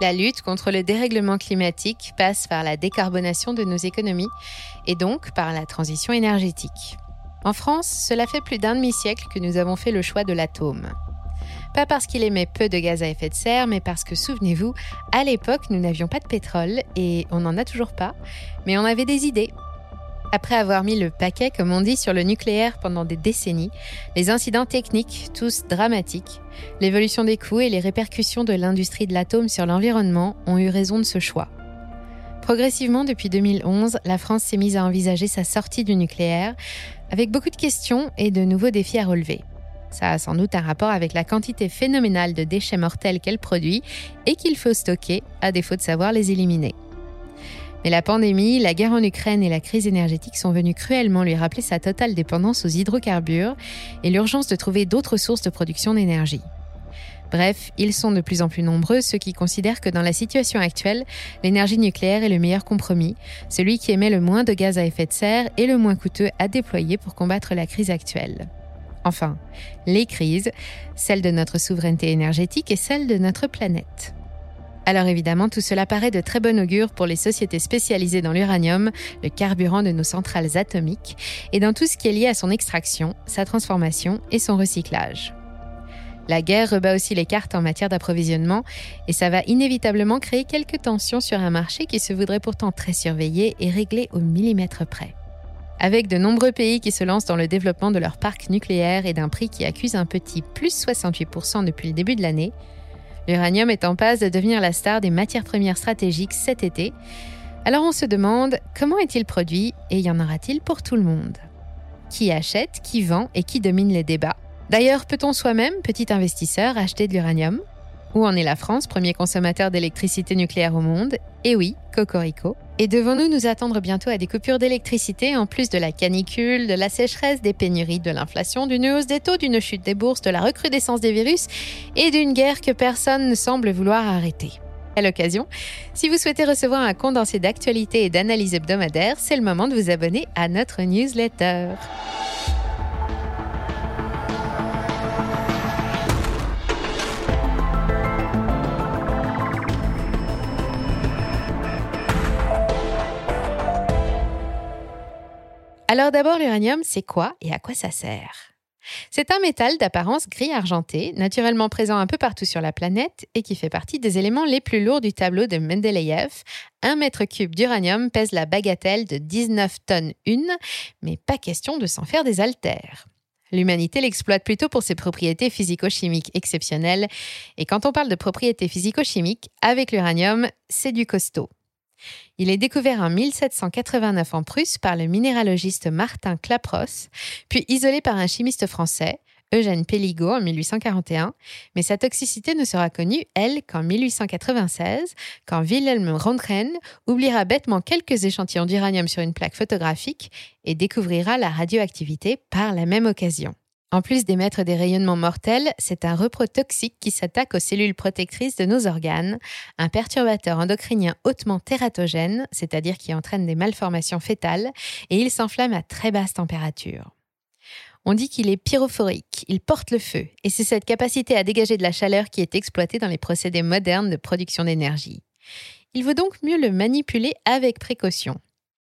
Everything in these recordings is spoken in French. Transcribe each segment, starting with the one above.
La lutte contre le dérèglement climatique passe par la décarbonation de nos économies et donc par la transition énergétique. En France, cela fait plus d'un demi-siècle que nous avons fait le choix de l'atome. Pas parce qu'il émet peu de gaz à effet de serre, mais parce que, souvenez-vous, à l'époque, nous n'avions pas de pétrole, et on n'en a toujours pas, mais on avait des idées. Après avoir mis le paquet, comme on dit, sur le nucléaire pendant des décennies, les incidents techniques, tous dramatiques, l'évolution des coûts et les répercussions de l'industrie de l'atome sur l'environnement ont eu raison de ce choix. Progressivement, depuis 2011, la France s'est mise à envisager sa sortie du nucléaire, avec beaucoup de questions et de nouveaux défis à relever. Ça a sans doute un rapport avec la quantité phénoménale de déchets mortels qu'elle produit et qu'il faut stocker, à défaut de savoir les éliminer. Mais la pandémie, la guerre en Ukraine et la crise énergétique sont venues cruellement lui rappeler sa totale dépendance aux hydrocarbures et l'urgence de trouver d'autres sources de production d'énergie. Bref, ils sont de plus en plus nombreux ceux qui considèrent que dans la situation actuelle, l'énergie nucléaire est le meilleur compromis, celui qui émet le moins de gaz à effet de serre et le moins coûteux à déployer pour combattre la crise actuelle. Enfin, les crises, celle de notre souveraineté énergétique et celle de notre planète. Alors évidemment, tout cela paraît de très bon augure pour les sociétés spécialisées dans l'uranium, le carburant de nos centrales atomiques, et dans tout ce qui est lié à son extraction, sa transformation et son recyclage. La guerre rebat aussi les cartes en matière d'approvisionnement, et ça va inévitablement créer quelques tensions sur un marché qui se voudrait pourtant très surveillé et réglé au millimètre près. Avec de nombreux pays qui se lancent dans le développement de leur parc nucléaire et d'un prix qui accuse un petit plus 68% depuis le début de l'année, l'uranium est en passe de devenir la star des matières premières stratégiques cet été. Alors on se demande comment est-il produit et y en aura-t-il pour tout le monde? Qui achète, qui vend et qui domine les débats? D'ailleurs, peut-on soi-même, petit investisseur, acheter de l'uranium? Où en est la France, premier consommateur d'électricité nucléaire au monde? Et oui, Cocorico. Et devons-nous nous attendre bientôt à des coupures d'électricité en plus de la canicule, de la sécheresse, des pénuries, de l'inflation, d'une hausse des taux, d'une chute des bourses, de la recrudescence des virus et d'une guerre que personne ne semble vouloir arrêter à l'occasion, si vous souhaitez recevoir un condensé d'actualité et d'analyse hebdomadaire, c'est le moment de vous abonner à notre newsletter. Alors d'abord, l'uranium, c'est quoi et à quoi ça sert? C'est un métal d'apparence gris argenté, naturellement présent un peu partout sur la planète et qui fait partie des éléments les plus lourds du tableau de Mendeleïev. Un mètre cube d'uranium pèse la bagatelle de 19 tonnes une, mais pas question de s'en faire des haltères. L'humanité l'exploite plutôt pour ses propriétés physico-chimiques exceptionnelles, et quand on parle de propriétés physico-chimiques, avec l'uranium, c'est du costaud. Il est découvert en 1789 en Prusse par le minéralogiste Martin Clapros, puis isolé par un chimiste français, Eugène Pelligot, en 1841, mais sa toxicité ne sera connue, elle, qu'en 1896, quand Wilhelm Röntgen oubliera bêtement quelques échantillons d'uranium sur une plaque photographique et découvrira la radioactivité par la même occasion. En plus d'émettre des rayonnements mortels, c'est un reprotoxique qui s'attaque aux cellules protectrices de nos organes, un perturbateur endocrinien hautement tératogène, c'est-à-dire qui entraîne des malformations fétales, et il s'enflamme à très basse température. On dit qu'il est pyrophorique, il porte le feu, et c'est cette capacité à dégager de la chaleur qui est exploitée dans les procédés modernes de production d'énergie. Il vaut donc mieux le manipuler avec précaution.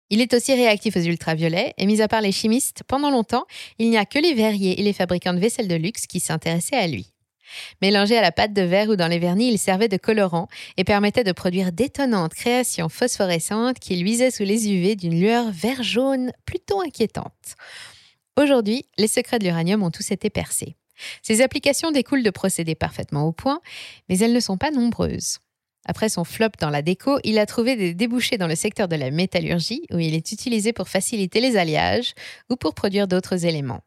Il est aussi réactif aux ultraviolets et mis à part les chimistes, pendant longtemps, il n'y a que les verriers et les fabricants de vaisselle de luxe qui s'intéressaient à lui. Mélangé à la pâte de verre ou dans les vernis, il servait de colorant et permettait de produire d'étonnantes créations phosphorescentes qui luisaient sous les UV d'une lueur vert-jaune plutôt inquiétante. Aujourd'hui, les secrets de l'uranium ont tous été percés. Ces applications découlent de procédés parfaitement au point, mais elles ne sont pas nombreuses. Après son flop dans la déco, il a trouvé des débouchés dans le secteur de la métallurgie, où il est utilisé pour faciliter les alliages ou pour produire d'autres éléments.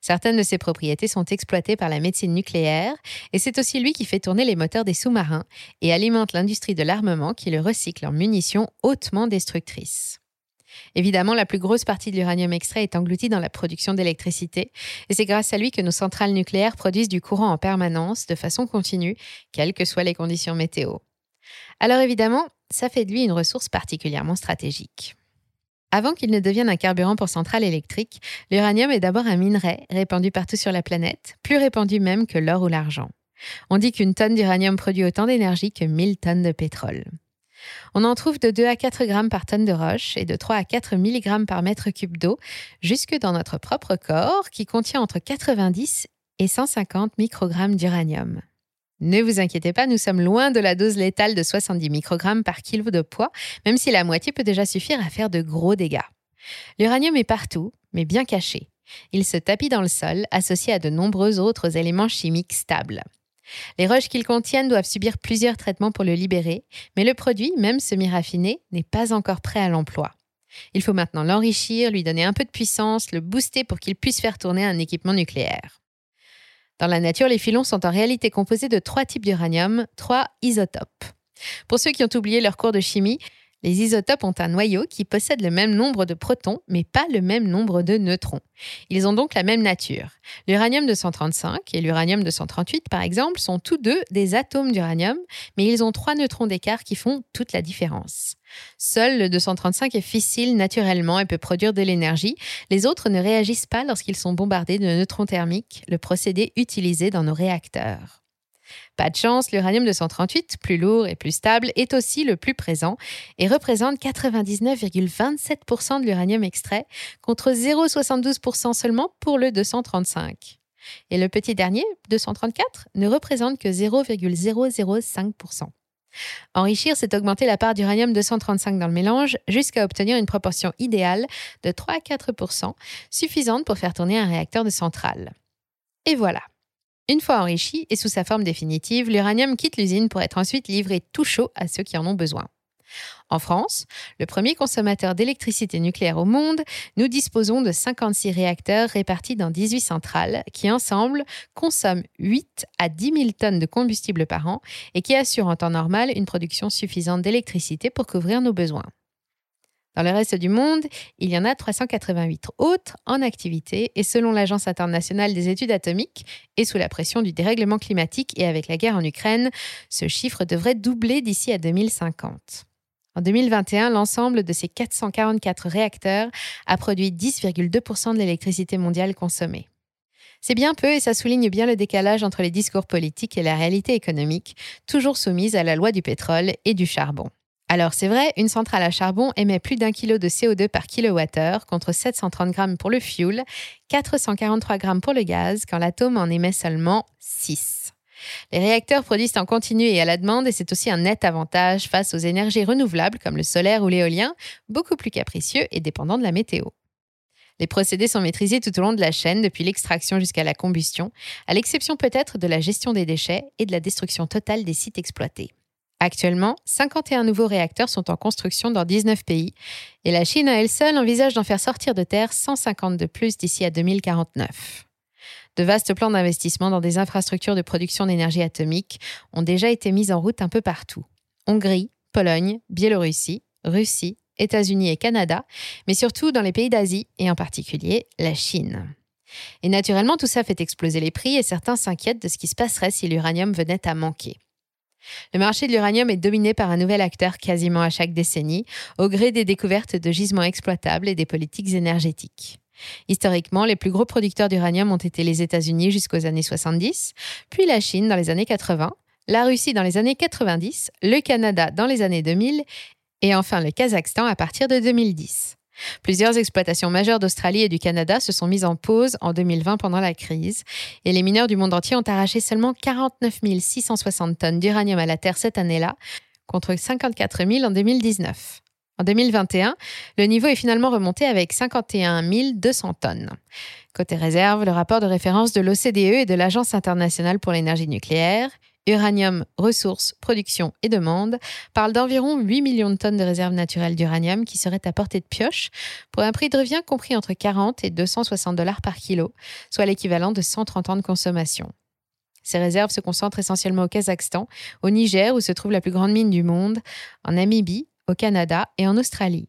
Certaines de ses propriétés sont exploitées par la médecine nucléaire, et c'est aussi lui qui fait tourner les moteurs des sous-marins et alimente l'industrie de l'armement qui le recycle en munitions hautement destructrices. Évidemment, la plus grosse partie de l'uranium extrait est engloutie dans la production d'électricité, et c'est grâce à lui que nos centrales nucléaires produisent du courant en permanence, de façon continue, quelles que soient les conditions météo. Alors évidemment, ça fait de lui une ressource particulièrement stratégique. Avant qu'il ne devienne un carburant pour centrales électriques, l'uranium est d'abord un minerai répandu partout sur la planète, plus répandu même que l'or ou l'argent. On dit qu'une tonne d'uranium produit autant d'énergie que 1000 tonnes de pétrole. On en trouve de 2 à 4 grammes par tonne de roche et de 3 à 4 mg par mètre cube d'eau, jusque dans notre propre corps qui contient entre 90 et 150 microgrammes d'uranium. Ne vous inquiétez pas, nous sommes loin de la dose létale de 70 microgrammes par kilo de poids, même si la moitié peut déjà suffire à faire de gros dégâts. L'uranium est partout, mais bien caché. Il se tapit dans le sol, associé à de nombreux autres éléments chimiques stables. Les roches qu'il contiennent doivent subir plusieurs traitements pour le libérer, mais le produit, même semi-raffiné, n'est pas encore prêt à l'emploi. Il faut maintenant l'enrichir, lui donner un peu de puissance, le booster pour qu'il puisse faire tourner un équipement nucléaire. Dans la nature, les filons sont en réalité composés de trois types d'uranium, trois isotopes. Pour ceux qui ont oublié leur cours de chimie, les isotopes ont un noyau qui possède le même nombre de protons, mais pas le même nombre de neutrons. Ils ont donc la même nature. L'uranium 235 et l'uranium 238, par exemple, sont tous deux des atomes d'uranium, mais ils ont trois neutrons d'écart qui font toute la différence. Seul le 235 est fissile naturellement et peut produire de l'énergie. Les autres ne réagissent pas lorsqu'ils sont bombardés de neutrons thermiques, le procédé utilisé dans nos réacteurs. Pas de chance, l'uranium 238, plus lourd et plus stable, est aussi le plus présent et représente 99,27% de l'uranium extrait contre 0,72% seulement pour le 235. Et le petit dernier, 234, ne représente que 0,005%. Enrichir, c'est augmenter la part d'uranium 235 dans le mélange jusqu'à obtenir une proportion idéale de 3 à 4% suffisante pour faire tourner un réacteur de centrale. Et voilà, une fois enrichi et sous sa forme définitive, l'uranium quitte l'usine pour être ensuite livré tout chaud à ceux qui en ont besoin. En France, le premier consommateur d'électricité nucléaire au monde, nous disposons de 56 réacteurs répartis dans 18 centrales qui, ensemble, consomment 8 à 10 000 tonnes de combustible par an et qui assurent en temps normal une production suffisante d'électricité pour couvrir nos besoins. Dans le reste du monde, il y en a 388 autres en activité et selon l'Agence internationale des études atomiques et sous la pression du dérèglement climatique et avec la guerre en Ukraine, ce chiffre devrait doubler d'ici à 2050. En 2021, l'ensemble de ces 444 réacteurs a produit 10,2% de l'électricité mondiale consommée. C'est bien peu et ça souligne bien le décalage entre les discours politiques et la réalité économique, toujours soumise à la loi du pétrole et du charbon. Alors c'est vrai, une centrale à charbon émet plus d'un kilo de CO2 par kilowattheure contre 730 grammes pour le fuel, 443 grammes pour le gaz, quand l'atome en émet seulement 6. Les réacteurs produisent en continu et à la demande et c'est aussi un net avantage face aux énergies renouvelables comme le solaire ou l'éolien, beaucoup plus capricieux et dépendants de la météo. Les procédés sont maîtrisés tout au long de la chaîne, depuis l'extraction jusqu'à la combustion, à l'exception peut-être de la gestion des déchets et de la destruction totale des sites exploités. Actuellement, 51 nouveaux réacteurs sont en construction dans 19 pays et la Chine à elle seule envisage d'en faire sortir de terre 150 de plus d'ici à 2049. De vastes plans d'investissement dans des infrastructures de production d'énergie atomique ont déjà été mis en route un peu partout. Hongrie, Pologne, Biélorussie, Russie, États-Unis et Canada, mais surtout dans les pays d'Asie et en particulier la Chine. Et naturellement, tout ça fait exploser les prix et certains s'inquiètent de ce qui se passerait si l'uranium venait à manquer. Le marché de l'uranium est dominé par un nouvel acteur quasiment à chaque décennie, au gré des découvertes de gisements exploitables et des politiques énergétiques. Historiquement, les plus gros producteurs d'uranium ont été les États-Unis jusqu'aux années 70, puis la Chine dans les années 80, la Russie dans les années 90, le Canada dans les années 2000 et enfin le Kazakhstan à partir de 2010. Plusieurs exploitations majeures d'Australie et du Canada se sont mises en pause en 2020 pendant la crise et les mineurs du monde entier ont arraché seulement 49 660 tonnes d'uranium à la Terre cette année-là, contre 54 000 en 2019. En 2021, le niveau est finalement remonté avec 51 200 tonnes. Côté réserve, le rapport de référence de l'OCDE et de l'Agence internationale pour l'énergie nucléaire Uranium, ressources, production et demande parle d'environ 8 millions de tonnes de réserves naturelles d'uranium qui seraient à portée de pioche pour un prix de revient compris entre 40 et 260 dollars par kilo, soit l'équivalent de 130 ans de consommation. Ces réserves se concentrent essentiellement au Kazakhstan, au Niger où se trouve la plus grande mine du monde, en Namibie, au Canada et en Australie.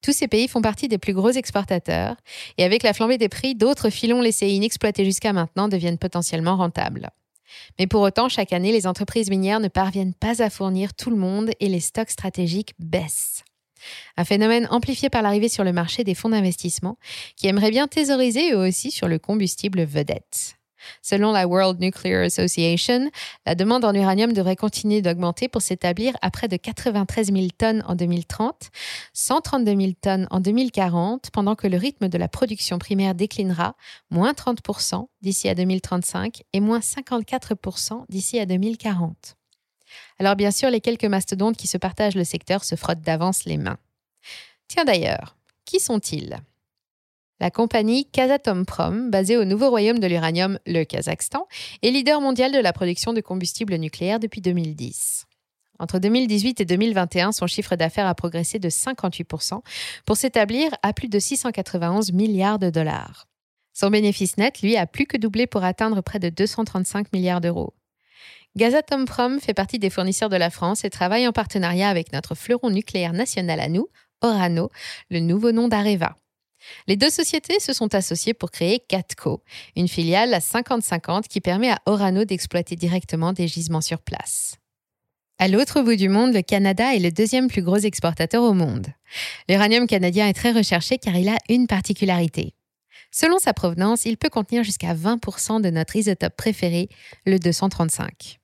Tous ces pays font partie des plus gros exportateurs, et avec la flambée des prix, d'autres filons laissés inexploités jusqu'à maintenant deviennent potentiellement rentables. Mais pour autant, chaque année, les entreprises minières ne parviennent pas à fournir tout le monde et les stocks stratégiques baissent. Un phénomène amplifié par l'arrivée sur le marché des fonds d'investissement qui aimeraient bien thésauriser eux aussi sur le combustible vedette. Selon la World Nuclear Association, la demande en uranium devrait continuer d'augmenter pour s'établir à près de 93 000 tonnes en 2030, 132 000 tonnes en 2040, pendant que le rythme de la production primaire déclinera, moins 30% d'ici à 2035 et moins 54% d'ici à 2040. Alors bien sûr, les quelques mastodontes qui se partagent le secteur se frottent d'avance les mains. Tiens d'ailleurs, qui sont-ils? La compagnie Kazatomprom, basée au nouveau royaume de l'uranium, le Kazakhstan, est leader mondial de la production de combustible nucléaire depuis 2010. Entre 2018 et 2021, son chiffre d'affaires a progressé de 58% pour s'établir à plus de 691 milliards de dollars. Son bénéfice net, lui, a plus que doublé pour atteindre près de 235 milliards d'euros. Gazatomprom fait partie des fournisseurs de la France et travaille en partenariat avec notre fleuron nucléaire national à nous, Orano, le nouveau nom d'Areva. Les deux sociétés se sont associées pour créer Catco, une filiale à 50-50 qui permet à Orano d'exploiter directement des gisements sur place. À l'autre bout du monde, le Canada est le deuxième plus gros exportateur au monde. L'uranium canadien est très recherché car il a une particularité. Selon sa provenance, il peut contenir jusqu'à 20% de notre isotope préféré, le 235.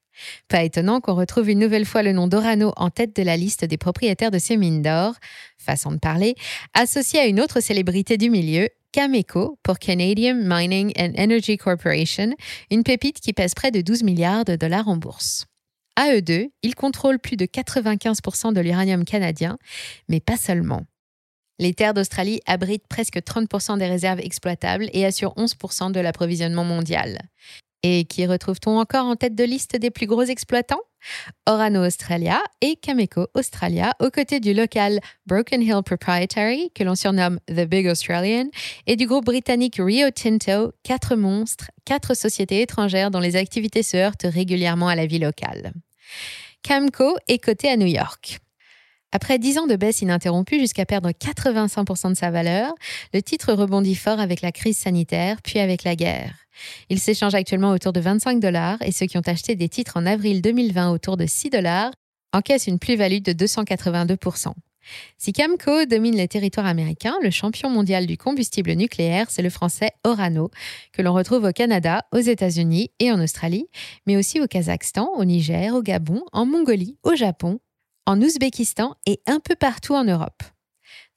Pas étonnant qu'on retrouve une nouvelle fois le nom d'Orano en tête de la liste des propriétaires de ces mines d'or, façon de parler, associé à une autre célébrité du milieu, Cameco pour Canadian Mining and Energy Corporation, une pépite qui pèse près de 12 milliards de dollars en bourse. À eux deux, ils contrôlent plus de 95% de l'uranium canadien, mais pas seulement. Les terres d'Australie abritent presque 30% des réserves exploitables et assurent 11% de l'approvisionnement mondial. Et qui retrouve-t-on encore en tête de liste des plus gros exploitants? Orano Australia et Cameco Australia, aux côtés du local Broken Hill Proprietary, que l'on surnomme The Big Australian, et du groupe britannique Rio Tinto, quatre monstres, quatre sociétés étrangères dont les activités se heurtent régulièrement à la vie locale. Camco est coté à New York. Après 10 ans de baisse ininterrompue jusqu'à perdre 85% de sa valeur, le titre rebondit fort avec la crise sanitaire, puis avec la guerre. Il s'échange actuellement autour de 25 dollars et ceux qui ont acheté des titres en avril 2020 autour de 6 dollars encaissent une plus-value de 282%. Si Camco domine les territoires américains, le champion mondial du combustible nucléaire, c'est le français Orano, que l'on retrouve au Canada, aux États-Unis et en Australie, mais aussi au Kazakhstan, au Niger, au Gabon, en Mongolie, au Japon, en Ouzbékistan et un peu partout en Europe.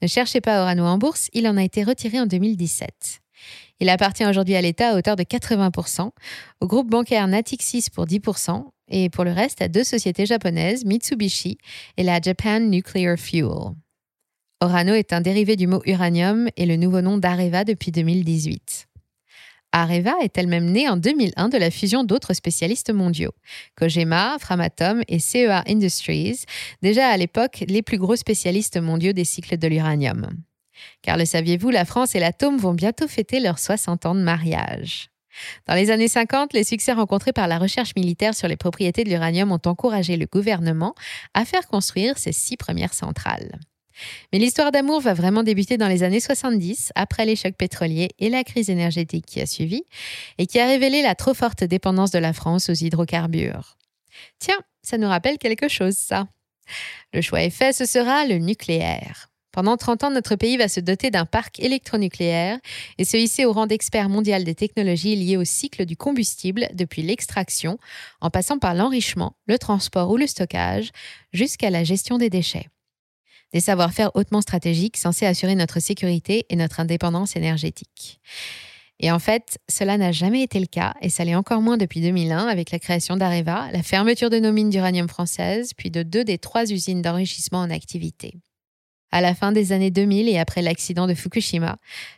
Ne cherchez pas Orano en bourse, il en a été retiré en 2017. Il appartient aujourd'hui à l'État à hauteur de 80%, au groupe bancaire Natixis pour 10% et pour le reste à deux sociétés japonaises, Mitsubishi et la Japan Nuclear Fuel. Orano est un dérivé du mot uranium et le nouveau nom d'Areva depuis 2018. Areva est elle-même née en 2001 de la fusion d'autres spécialistes mondiaux, Kojima, Framatome et CEA Industries, déjà à l'époque les plus gros spécialistes mondiaux des cycles de l'uranium. Car le saviez-vous, la France et l'atome vont bientôt fêter leurs 60 ans de mariage. Dans les années 50, les succès rencontrés par la recherche militaire sur les propriétés de l'uranium ont encouragé le gouvernement à faire construire ses six premières centrales. Mais l'histoire d'amour va vraiment débuter dans les années 70, après les chocs pétroliers et la crise énergétique qui a suivi, et qui a révélé la trop forte dépendance de la France aux hydrocarbures. Tiens, ça nous rappelle quelque chose, ça. Le choix est fait, ce sera le nucléaire. Pendant 30 ans, notre pays va se doter d'un parc électronucléaire et se hisser au rang d'expert mondial des technologies liées au cycle du combustible depuis l'extraction, en passant par l'enrichissement, le transport ou le stockage, jusqu'à la gestion des déchets. Des savoir-faire hautement stratégiques censés assurer notre sécurité et notre indépendance énergétique. Et en fait, cela n'a jamais été le cas, et ça l'est encore moins depuis 2001 avec la création d'Areva, la fermeture de nos mines d'uranium françaises, puis de deux des trois usines d'enrichissement en activité. À la fin des années 2000 et après l'accident de Fukushima,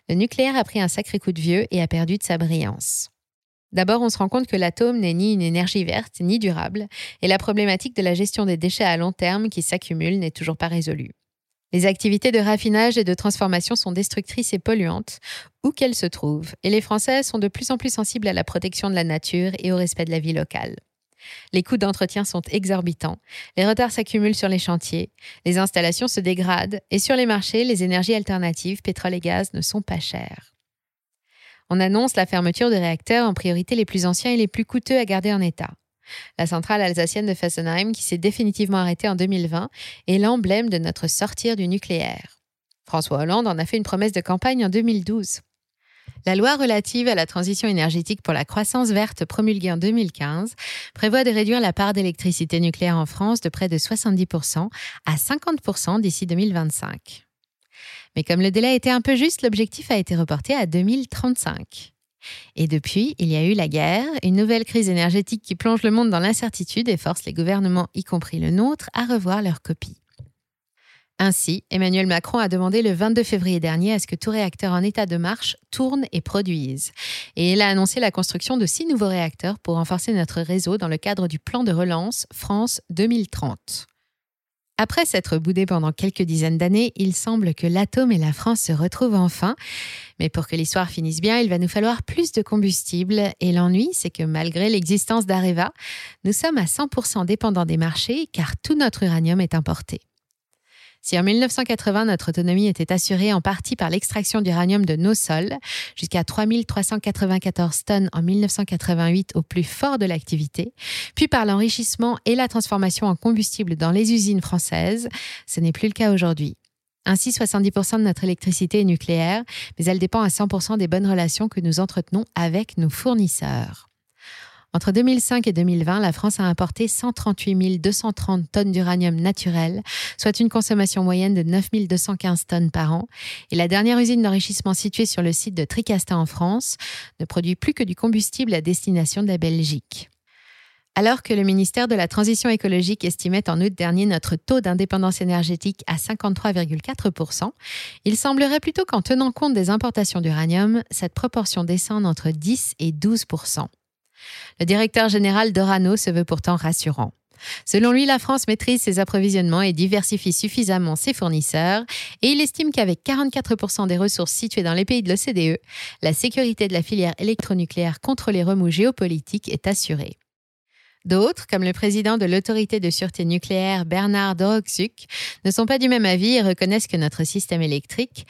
le nucléaire a pris un sacré coup de vieux et a perdu de sa brillance. D'abord, on se rend compte que l'atome n'est ni une énergie verte ni durable, et la problématique de la gestion des déchets à long terme qui s'accumulent n'est toujours pas résolue. Les activités de raffinage et de transformation sont destructrices et polluantes, où qu'elles se trouvent, et les Français sont de plus en plus sensibles à la protection de la nature et au respect de la vie locale. Les coûts d'entretien sont exorbitants, les retards s'accumulent sur les chantiers, les installations se dégradent et sur les marchés, les énergies alternatives, pétrole et gaz, ne sont pas chères. On annonce la fermeture de réacteurs en priorité les plus anciens et les plus coûteux à garder en état. La centrale alsacienne de Fessenheim, qui s'est définitivement arrêtée en 2020, est l'emblème de notre sortir du nucléaire. François Hollande en a fait une promesse de campagne en 2012. La loi relative à la transition énergétique pour la croissance verte promulguée en 2015 prévoit de réduire la part d'électricité nucléaire en France de près de 70% à 50% d'ici 2025. Mais comme le délai était un peu juste, l'objectif a été reporté à 2035. Et depuis, il y a eu la guerre, une nouvelle crise énergétique qui plonge le monde dans l'incertitude et force les gouvernements, y compris le nôtre, à revoir leur copie. Ainsi, Emmanuel Macron a demandé le 22 février dernier à ce que tout réacteur en état de marche tourne et produise. Et il a annoncé la construction de six nouveaux réacteurs pour renforcer notre réseau dans le cadre du plan de relance France 2030. Après s'être boudé pendant quelques dizaines d'années, il semble que l'atome et la France se retrouvent enfin. Mais pour que l'histoire finisse bien, il va nous falloir plus de combustible. Et l'ennui, c'est que malgré l'existence d'Areva, nous sommes à 100% dépendants des marchés car tout notre uranium est importé. Si en 1980, notre autonomie était assurée en partie par l'extraction d'uranium de nos sols, jusqu'à 3394 tonnes en 1988 au plus fort de l'activité, puis par l'enrichissement et la transformation en combustible dans les usines françaises, ce n'est plus le cas aujourd'hui. Ainsi, 70% de notre électricité est nucléaire, mais elle dépend à 100% des bonnes relations que nous entretenons avec nos fournisseurs. Entre 2005 et 2020, la France a importé 138 230 tonnes d'uranium naturel, soit une consommation moyenne de 9 215 tonnes par an. Et la dernière usine d'enrichissement située sur le site de Tricastin en France ne produit plus que du combustible à destination de la Belgique. Alors que le ministère de la Transition écologique estimait en août dernier notre taux d'indépendance énergétique à 53,4%, il semblerait plutôt qu'en tenant compte des importations d'uranium, cette proportion descende entre 10 et 12%. Le directeur général d'Orano se veut pourtant rassurant. Selon lui, la France maîtrise ses approvisionnements et diversifie suffisamment ses fournisseurs, et il estime qu'avec 44% des ressources situées dans les pays de l'OCDE, la sécurité de la filière électronucléaire contre les remous géopolitiques est assurée. D'autres, comme le président de l'autorité de sûreté nucléaire Bernard Doroxuk, ne sont pas du même avis et reconnaissent que notre système électrique,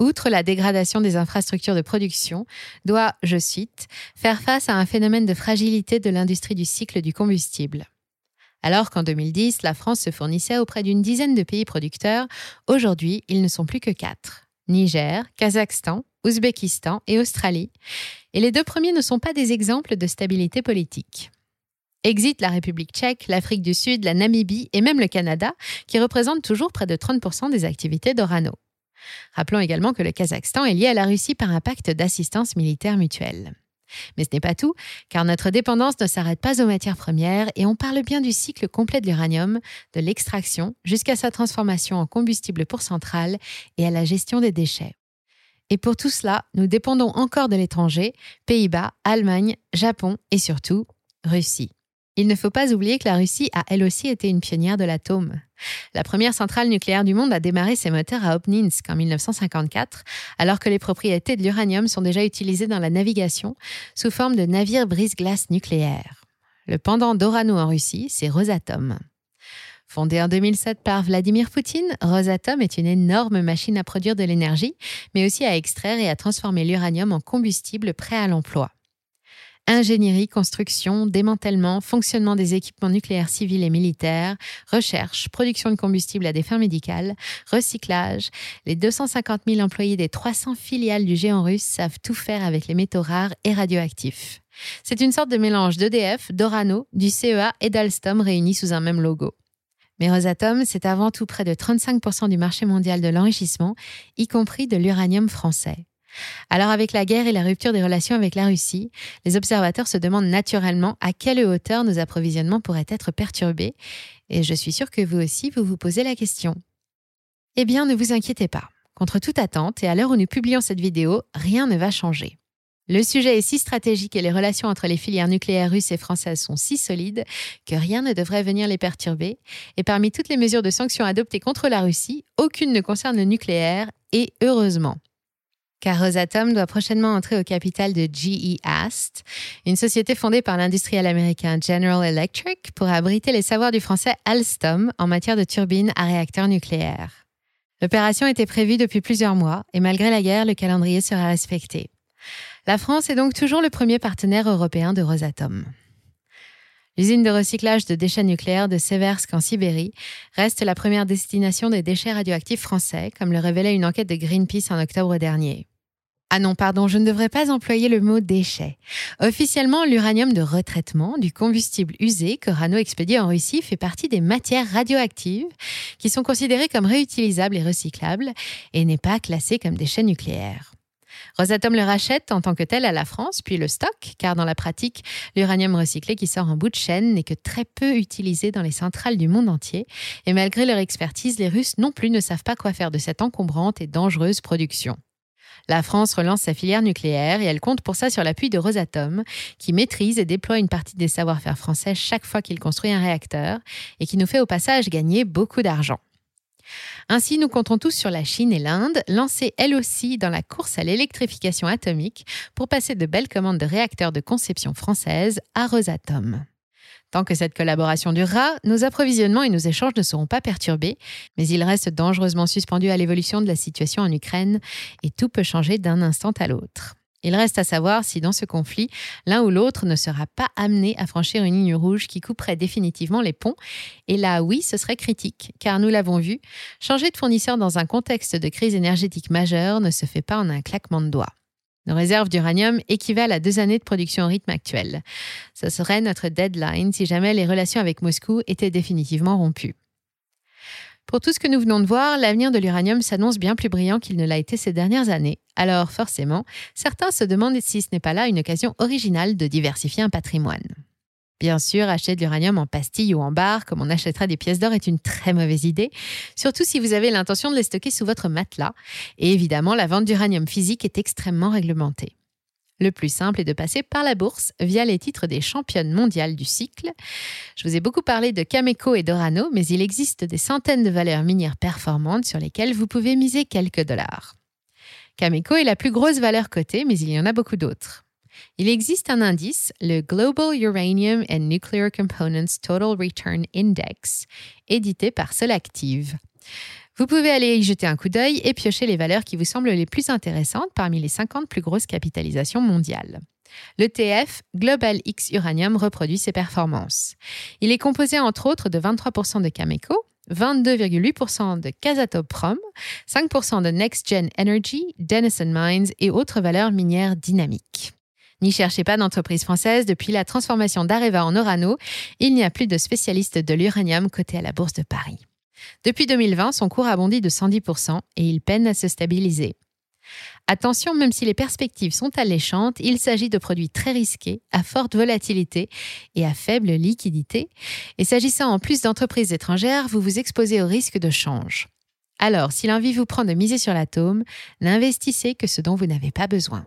outre la dégradation des infrastructures de production, doit, je cite, faire face à un phénomène de fragilité de l'industrie du cycle du combustible. Alors qu'en 2010, la France se fournissait auprès d'une dizaine de pays producteurs, aujourd'hui, ils ne sont plus que quatre. Niger, Kazakhstan, Ouzbékistan et Australie. Et les deux premiers ne sont pas des exemples de stabilité politique. Exit la République tchèque, l'Afrique du Sud, la Namibie et même le Canada, qui représentent toujours près de 30% des activités d'Orano. Rappelons également que le Kazakhstan est lié à la Russie par un pacte d'assistance militaire mutuelle. Mais ce n'est pas tout, car notre dépendance ne s'arrête pas aux matières premières et on parle bien du cycle complet de l'uranium, de l'extraction jusqu'à sa transformation en combustible pour centrale et à la gestion des déchets. Et pour tout cela, nous dépendons encore de l'étranger, Pays-Bas, Allemagne, Japon et surtout Russie. Il ne faut pas oublier que la Russie a elle aussi été une pionnière de l'atome. La première centrale nucléaire du monde a démarré ses moteurs à Obninsk en 1954, alors que les propriétés de l'uranium sont déjà utilisées dans la navigation sous forme de navires brise-glace nucléaires. Le pendant d'Orano en Russie, c'est Rosatom. Fondée en 2007 par Vladimir Poutine, Rosatom est une énorme machine à produire de l'énergie, mais aussi à extraire et à transformer l'uranium en combustible prêt à l'emploi ingénierie, construction, démantèlement, fonctionnement des équipements nucléaires civils et militaires, recherche, production de combustible à des fins médicales, recyclage. Les 250 000 employés des 300 filiales du géant russe savent tout faire avec les métaux rares et radioactifs. C'est une sorte de mélange d'EDF, d'Orano, du CEA et d'Alstom réunis sous un même logo. Mais Rosatom, c'est avant tout près de 35% du marché mondial de l'enrichissement, y compris de l'uranium français. Alors avec la guerre et la rupture des relations avec la Russie, les observateurs se demandent naturellement à quelle hauteur nos approvisionnements pourraient être perturbés, et je suis sûre que vous aussi, vous vous posez la question. Eh bien, ne vous inquiétez pas. Contre toute attente, et à l'heure où nous publions cette vidéo, rien ne va changer. Le sujet est si stratégique et les relations entre les filières nucléaires russes et françaises sont si solides que rien ne devrait venir les perturber. Et parmi toutes les mesures de sanctions adoptées contre la Russie, aucune ne concerne le nucléaire, et heureusement car Rosatom doit prochainement entrer au capital de GE Ast, une société fondée par l'industriel américain General Electric pour abriter les savoirs du français Alstom en matière de turbines à réacteurs nucléaires. L'opération était prévue depuis plusieurs mois et malgré la guerre, le calendrier sera respecté. La France est donc toujours le premier partenaire européen de Rosatom. L'usine de recyclage de déchets nucléaires de Seversk en Sibérie reste la première destination des déchets radioactifs français, comme le révélait une enquête de Greenpeace en octobre dernier. Ah non, pardon, je ne devrais pas employer le mot déchet. Officiellement, l'uranium de retraitement du combustible usé que Rano expédie en Russie fait partie des matières radioactives qui sont considérées comme réutilisables et recyclables et n'est pas classé comme déchet nucléaire. Rosatom le rachète en tant que tel à la France, puis le stocke, car dans la pratique, l'uranium recyclé qui sort en bout de chaîne n'est que très peu utilisé dans les centrales du monde entier, et malgré leur expertise, les Russes non plus ne savent pas quoi faire de cette encombrante et dangereuse production. La France relance sa filière nucléaire et elle compte pour ça sur l'appui de Rosatom, qui maîtrise et déploie une partie des savoir-faire français chaque fois qu'il construit un réacteur et qui nous fait au passage gagner beaucoup d'argent. Ainsi, nous comptons tous sur la Chine et l'Inde, lancées elles aussi dans la course à l'électrification atomique pour passer de belles commandes de réacteurs de conception française à Rosatom. Tant que cette collaboration durera, nos approvisionnements et nos échanges ne seront pas perturbés, mais ils restent dangereusement suspendus à l'évolution de la situation en Ukraine et tout peut changer d'un instant à l'autre. Il reste à savoir si dans ce conflit, l'un ou l'autre ne sera pas amené à franchir une ligne rouge qui couperait définitivement les ponts. Et là, oui, ce serait critique, car nous l'avons vu, changer de fournisseur dans un contexte de crise énergétique majeure ne se fait pas en un claquement de doigts. Nos réserves d'uranium équivalent à deux années de production au rythme actuel. Ce serait notre deadline si jamais les relations avec Moscou étaient définitivement rompues. Pour tout ce que nous venons de voir, l'avenir de l'uranium s'annonce bien plus brillant qu'il ne l'a été ces dernières années. Alors forcément, certains se demandent si ce n'est pas là une occasion originale de diversifier un patrimoine. Bien sûr, acheter de l'uranium en pastille ou en barre, comme on achètera des pièces d'or, est une très mauvaise idée, surtout si vous avez l'intention de les stocker sous votre matelas. Et évidemment, la vente d'uranium physique est extrêmement réglementée. Le plus simple est de passer par la bourse via les titres des championnes mondiales du cycle. Je vous ai beaucoup parlé de Cameco et d'Orano, mais il existe des centaines de valeurs minières performantes sur lesquelles vous pouvez miser quelques dollars. Cameco est la plus grosse valeur cotée, mais il y en a beaucoup d'autres. Il existe un indice, le Global Uranium and Nuclear Components Total Return Index, édité par Solactive. Vous pouvez aller y jeter un coup d'œil et piocher les valeurs qui vous semblent les plus intéressantes parmi les 50 plus grosses capitalisations mondiales. L'ETF Global X Uranium reproduit ses performances. Il est composé entre autres de 23% de Cameco, 22,8% de Kazatomprom, 5% de Next Gen Energy, Denison Mines et autres valeurs minières dynamiques. N'y cherchez pas d'entreprise française, depuis la transformation d'Areva en Orano, il n'y a plus de spécialistes de l'uranium coté à la Bourse de Paris. Depuis 2020, son cours a bondi de 110% et il peine à se stabiliser. Attention, même si les perspectives sont alléchantes, il s'agit de produits très risqués, à forte volatilité et à faible liquidité. Et s'agissant en plus d'entreprises étrangères, vous vous exposez au risque de change. Alors, si l'envie vous prend de miser sur l'atome, n'investissez que ce dont vous n'avez pas besoin.